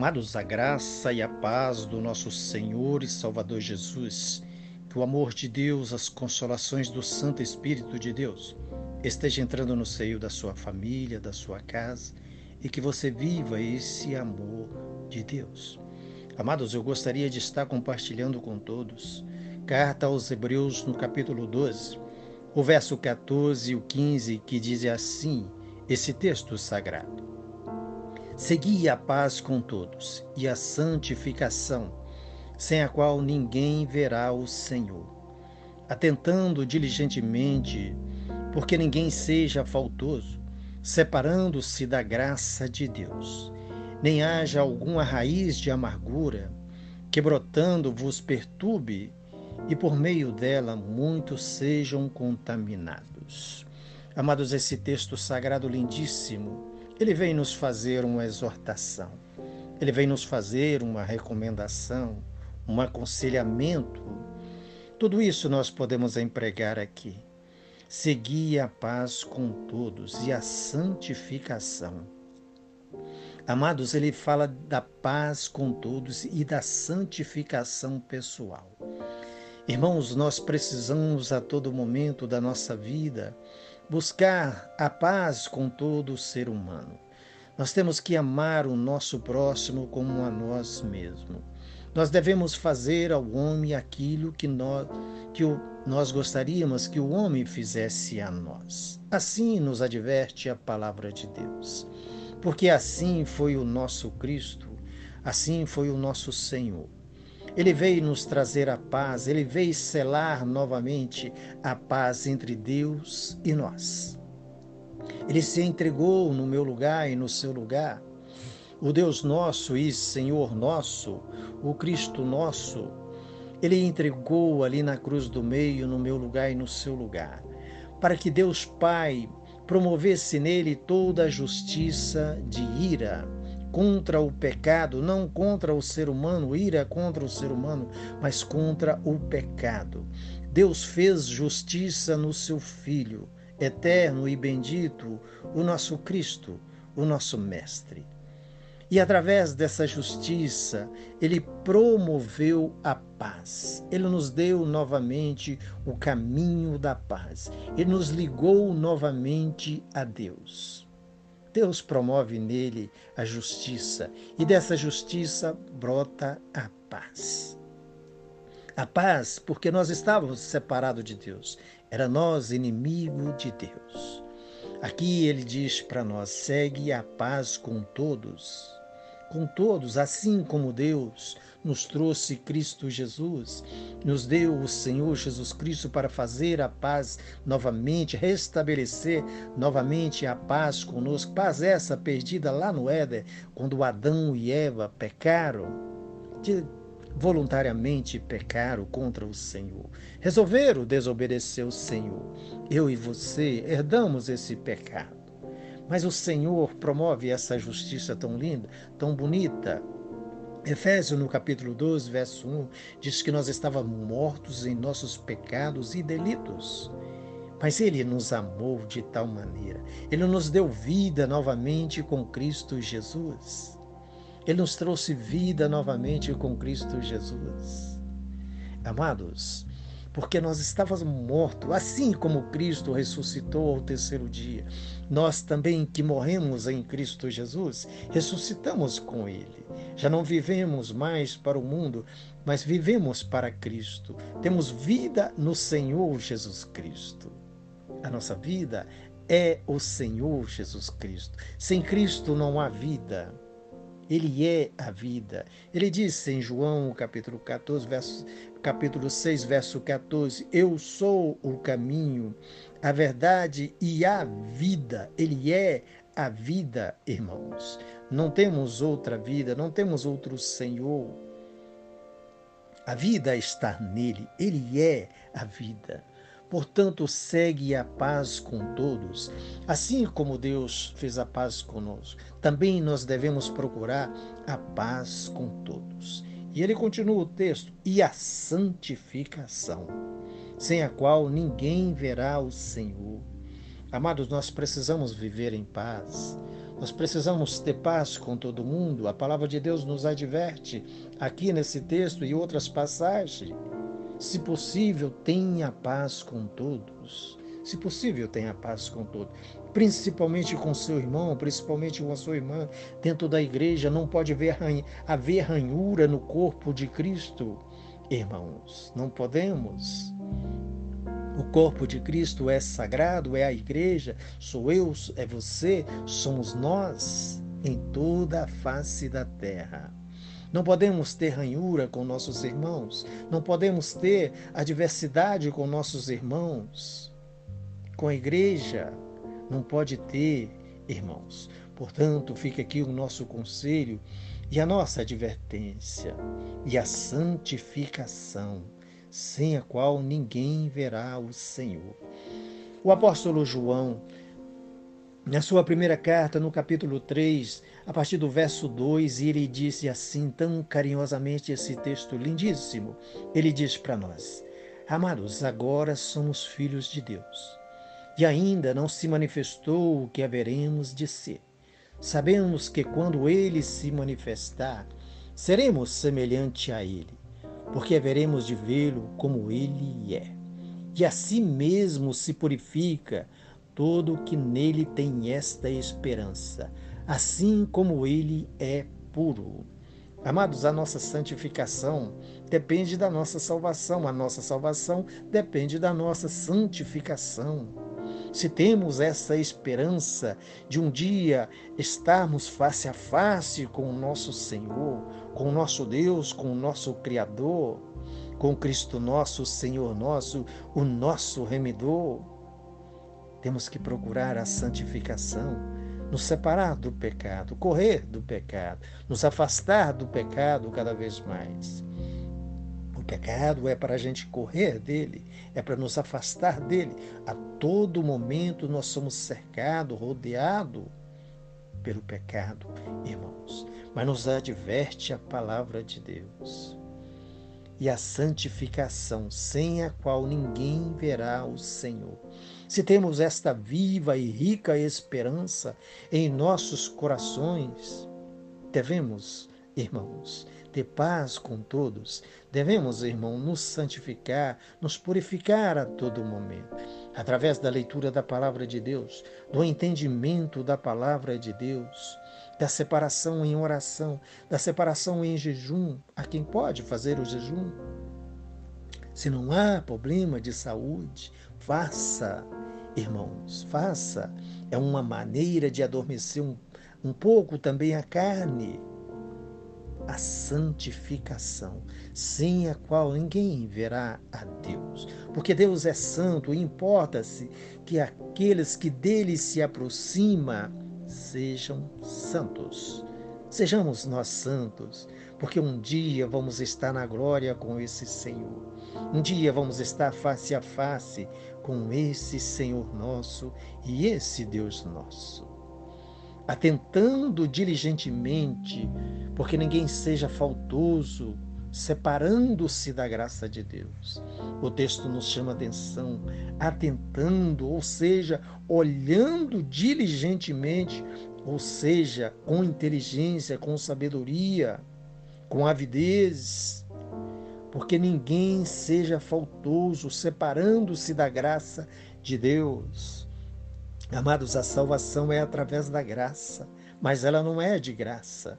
Amados, a graça e a paz do nosso Senhor e Salvador Jesus, que o amor de Deus, as consolações do Santo Espírito de Deus esteja entrando no seio da sua família, da sua casa e que você viva esse amor de Deus. Amados, eu gostaria de estar compartilhando com todos. Carta aos Hebreus, no capítulo 12, o verso 14 e o 15, que diz assim: esse texto sagrado. Segui a paz com todos e a santificação, sem a qual ninguém verá o Senhor. Atentando diligentemente, porque ninguém seja faltoso, separando-se da graça de Deus, nem haja alguma raiz de amargura que brotando vos perturbe e por meio dela muitos sejam contaminados. Amados, esse texto sagrado lindíssimo ele vem nos fazer uma exortação, ele vem nos fazer uma recomendação, um aconselhamento. Tudo isso nós podemos empregar aqui. Segui a paz com todos e a santificação. Amados, ele fala da paz com todos e da santificação pessoal. Irmãos, nós precisamos a todo momento da nossa vida buscar a paz com todo ser humano. Nós temos que amar o nosso próximo como a nós mesmos. Nós devemos fazer ao homem aquilo que nós, que o, nós gostaríamos que o homem fizesse a nós. Assim nos adverte a palavra de Deus. Porque assim foi o nosso Cristo, assim foi o nosso Senhor. Ele veio nos trazer a paz, ele veio selar novamente a paz entre Deus e nós. Ele se entregou no meu lugar e no seu lugar. O Deus nosso e Senhor nosso, o Cristo nosso, ele entregou ali na cruz do meio, no meu lugar e no seu lugar, para que Deus Pai promovesse nele toda a justiça de ira contra o pecado, não contra o ser humano, ira contra o ser humano, mas contra o pecado. Deus fez justiça no seu Filho, eterno e bendito, o nosso Cristo, o nosso Mestre. E através dessa justiça, ele promoveu a paz. Ele nos deu novamente o caminho da paz. Ele nos ligou novamente a Deus. Deus promove nele a justiça e dessa justiça brota a paz. A paz, porque nós estávamos separados de Deus, era nós inimigo de Deus. Aqui ele diz para nós: segue a paz com todos com todos, assim como Deus nos trouxe Cristo Jesus, nos deu o Senhor Jesus Cristo para fazer a paz novamente, restabelecer novamente a paz conosco. Paz essa perdida lá no Éden, quando Adão e Eva pecaram, voluntariamente pecaram contra o Senhor. Resolveram desobedecer o Senhor. Eu e você herdamos esse pecado. Mas o Senhor promove essa justiça tão linda, tão bonita. Efésios, no capítulo 12, verso 1, diz que nós estávamos mortos em nossos pecados e delitos. Mas Ele nos amou de tal maneira. Ele nos deu vida novamente com Cristo Jesus. Ele nos trouxe vida novamente com Cristo Jesus. Amados, porque nós estávamos mortos, assim como Cristo ressuscitou ao terceiro dia. Nós também que morremos em Cristo Jesus, ressuscitamos com Ele. Já não vivemos mais para o mundo, mas vivemos para Cristo. Temos vida no Senhor Jesus Cristo. A nossa vida é o Senhor Jesus Cristo. Sem Cristo não há vida. Ele é a vida. Ele disse em João, capítulo 14, verso, capítulo 6, verso 14: Eu sou o caminho, a verdade e a vida. Ele é a vida, irmãos. Não temos outra vida, não temos outro Senhor. A vida está nele, ele é a vida. Portanto, segue a paz com todos, assim como Deus fez a paz conosco. Também nós devemos procurar a paz com todos. E ele continua o texto: e a santificação, sem a qual ninguém verá o Senhor. Amados, nós precisamos viver em paz. Nós precisamos ter paz com todo mundo. A palavra de Deus nos adverte aqui nesse texto e outras passagens. Se possível, tenha paz com todos. Se possível, tenha paz com todos. Principalmente com seu irmão, principalmente com a sua irmã. Dentro da igreja não pode haver, ranhura no corpo de Cristo. Irmãos, não podemos. O corpo de Cristo é sagrado, é a igreja, sou eu, é você, somos nós em toda a face da terra. Não podemos ter ranhura com nossos irmãos, não podemos ter adversidade com nossos irmãos. Com a igreja, não pode ter, irmãos. Portanto, fica aqui o nosso conselho e a nossa advertência e a santificação sem a qual ninguém verá o Senhor. O apóstolo João, na sua primeira carta, no capítulo 3, a partir do verso 2, ele disse assim, tão carinhosamente, esse texto lindíssimo. Ele diz para nós: Amados, agora somos filhos de Deus, e ainda não se manifestou o que haveremos de ser. Sabemos que quando ele se manifestar, seremos semelhante a ele porque haveremos de vê-lo como ele é. E assim mesmo se purifica todo que nele tem esta esperança, assim como ele é puro. Amados, a nossa santificação depende da nossa salvação, a nossa salvação depende da nossa santificação. Se temos essa esperança de um dia estarmos face a face com o nosso Senhor, com o nosso Deus, com o nosso Criador, com Cristo nosso, Senhor nosso, o nosso remidor. Temos que procurar a santificação, nos separar do pecado, correr do pecado, nos afastar do pecado cada vez mais. O pecado é para a gente correr dele, é para nos afastar dele. A todo momento nós somos cercados, rodeados pelo pecado, irmãos mas nos adverte a palavra de Deus. E a santificação, sem a qual ninguém verá o Senhor. Se temos esta viva e rica esperança em nossos corações, devemos, irmãos, ter paz com todos. Devemos, irmão, nos santificar, nos purificar a todo momento, através da leitura da palavra de Deus, do entendimento da palavra de Deus, da separação em oração, da separação em jejum. A quem pode fazer o jejum? Se não há problema de saúde, faça, irmãos, faça. É uma maneira de adormecer um, um pouco também a carne. A santificação, sem a qual ninguém verá a Deus. Porque Deus é santo, importa-se que aqueles que dele se aproximam sejam santos. Sejamos nós santos, porque um dia vamos estar na glória com esse Senhor. Um dia vamos estar face a face com esse Senhor nosso e esse Deus nosso. Atentando diligentemente, porque ninguém seja faltoso separando-se da graça de Deus. O texto nos chama atenção, atentando, ou seja, olhando diligentemente, ou seja, com inteligência, com sabedoria, com avidez, porque ninguém seja faltoso, separando-se da graça de Deus. Amados, a salvação é através da graça, mas ela não é de graça.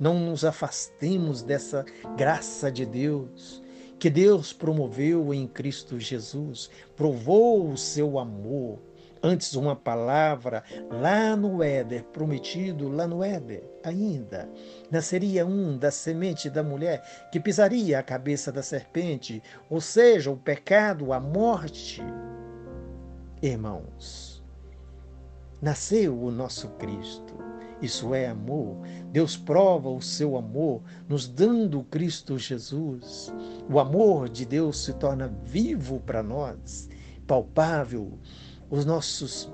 Não nos afastemos dessa graça de Deus que Deus promoveu em Cristo Jesus, provou o seu amor. Antes, uma palavra lá no Éder, prometido lá no Éder, ainda. Nasceria um da semente da mulher que pisaria a cabeça da serpente, ou seja, o pecado, a morte. Irmãos, nasceu o nosso Cristo isso é amor. Deus prova o seu amor nos dando Cristo Jesus. O amor de Deus se torna vivo para nós, palpável. Os nossos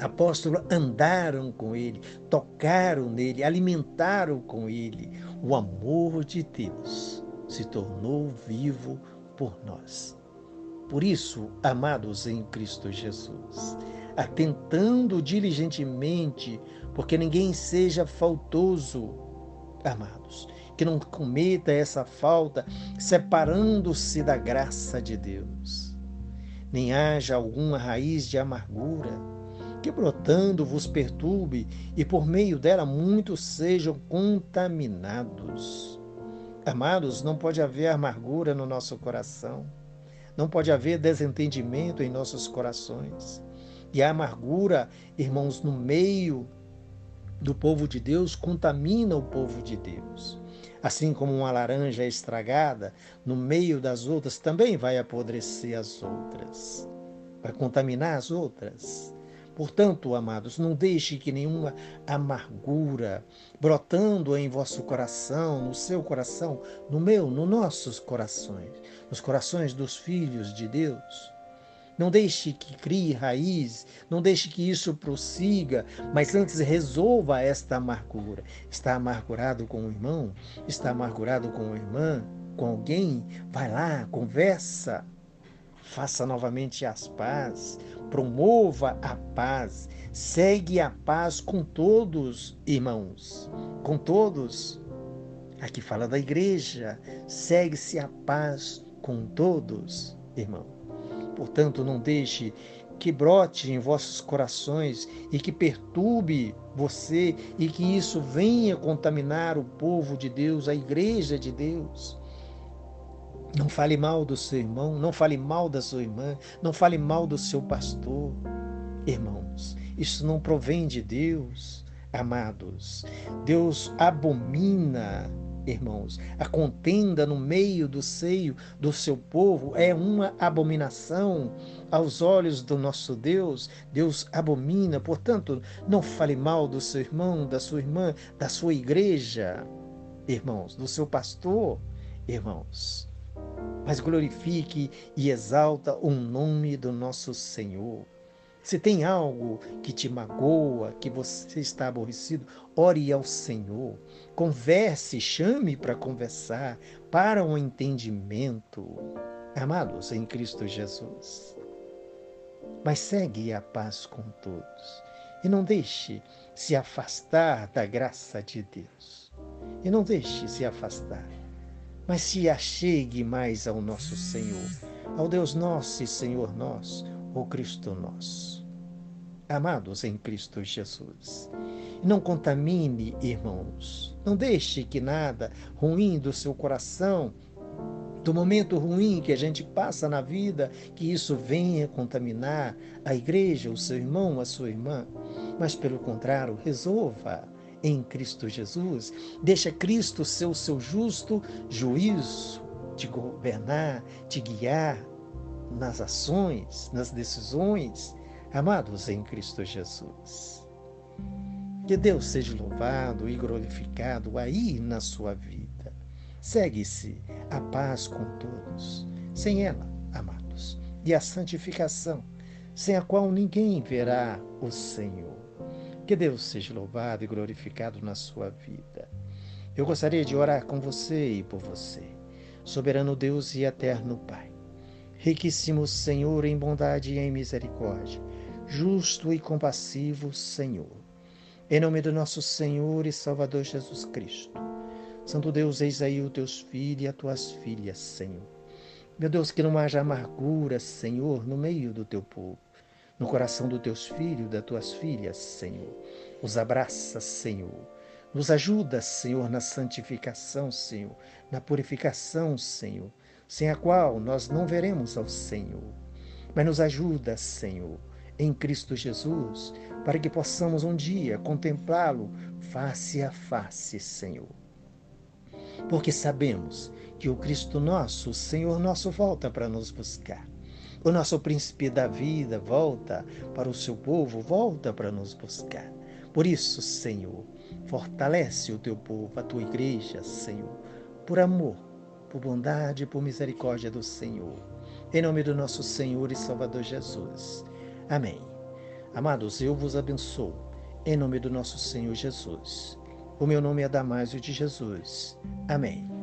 apóstolos andaram com ele, tocaram nele, alimentaram com ele. O amor de Deus se tornou vivo por nós. Por isso, amados em Cristo Jesus, atentando diligentemente, porque ninguém seja faltoso, amados, que não cometa essa falta, separando-se da graça de Deus. Nem haja alguma raiz de amargura que brotando vos perturbe e por meio dela muitos sejam contaminados. Amados, não pode haver amargura no nosso coração, não pode haver desentendimento em nossos corações. E a amargura, irmãos, no meio do povo de Deus, contamina o povo de Deus. Assim como uma laranja estragada, no meio das outras, também vai apodrecer as outras, vai contaminar as outras. Portanto, amados, não deixe que nenhuma amargura brotando em vosso coração, no seu coração, no meu, nos nossos corações, nos corações dos filhos de Deus. Não deixe que crie raiz, não deixe que isso prossiga, mas antes resolva esta amargura. Está amargurado com o irmão? Está amargurado com a irmã? Com alguém? Vai lá, conversa faça novamente as paz, promova a paz, segue a paz com todos, irmãos, com todos. Aqui fala da igreja, segue-se a paz com todos, irmão. Portanto, não deixe que brote em vossos corações e que perturbe você e que isso venha contaminar o povo de Deus, a igreja de Deus. Não fale mal do seu irmão, não fale mal da sua irmã, não fale mal do seu pastor. Irmãos, isso não provém de Deus, amados. Deus abomina, irmãos, a contenda no meio do seio do seu povo é uma abominação aos olhos do nosso Deus. Deus abomina, portanto, não fale mal do seu irmão, da sua irmã, da sua igreja, irmãos, do seu pastor, irmãos mas glorifique e exalta o nome do nosso Senhor. Se tem algo que te magoa, que você está aborrecido, ore ao Senhor. Converse, chame para conversar, para um entendimento. Amados em Cristo Jesus. Mas segue a paz com todos. E não deixe se afastar da graça de Deus. E não deixe se afastar mas se achegue mais ao nosso Senhor, ao Deus nosso e Senhor nosso, o Cristo nosso. Amados em Cristo Jesus, não contamine, irmãos, não deixe que nada ruim do seu coração, do momento ruim que a gente passa na vida, que isso venha contaminar a igreja, o seu irmão, a sua irmã, mas pelo contrário, resolva em Cristo Jesus, deixa Cristo ser o seu justo juízo, te governar, te guiar nas ações, nas decisões, amados em Cristo Jesus. Que Deus seja louvado e glorificado aí na sua vida. Segue-se a paz com todos. Sem ela, amados, e a santificação, sem a qual ninguém verá o Senhor. Que Deus seja louvado e glorificado na sua vida. Eu gostaria de orar com você e por você. Soberano Deus e eterno Pai, riquíssimo Senhor em bondade e em misericórdia, justo e compassivo Senhor. Em nome do nosso Senhor e Salvador Jesus Cristo. Santo Deus, eis aí os teus filhos e as tuas filhas, Senhor. Meu Deus, que não haja amargura, Senhor, no meio do teu povo no coração dos teus filhos, das tuas filhas, Senhor. Os abraça, Senhor. Nos ajuda, Senhor, na santificação, Senhor, na purificação, Senhor, sem a qual nós não veremos ao Senhor. Mas nos ajuda, Senhor, em Cristo Jesus, para que possamos um dia contemplá-lo face a face, Senhor. Porque sabemos que o Cristo nosso, o Senhor nosso, volta para nos buscar. O nosso príncipe da vida volta para o seu povo, volta para nos buscar. Por isso, Senhor, fortalece o teu povo, a tua igreja, Senhor, por amor, por bondade e por misericórdia do Senhor. Em nome do nosso Senhor e Salvador Jesus. Amém. Amados, eu vos abençoo. Em nome do nosso Senhor Jesus. O meu nome é Damásio de Jesus. Amém.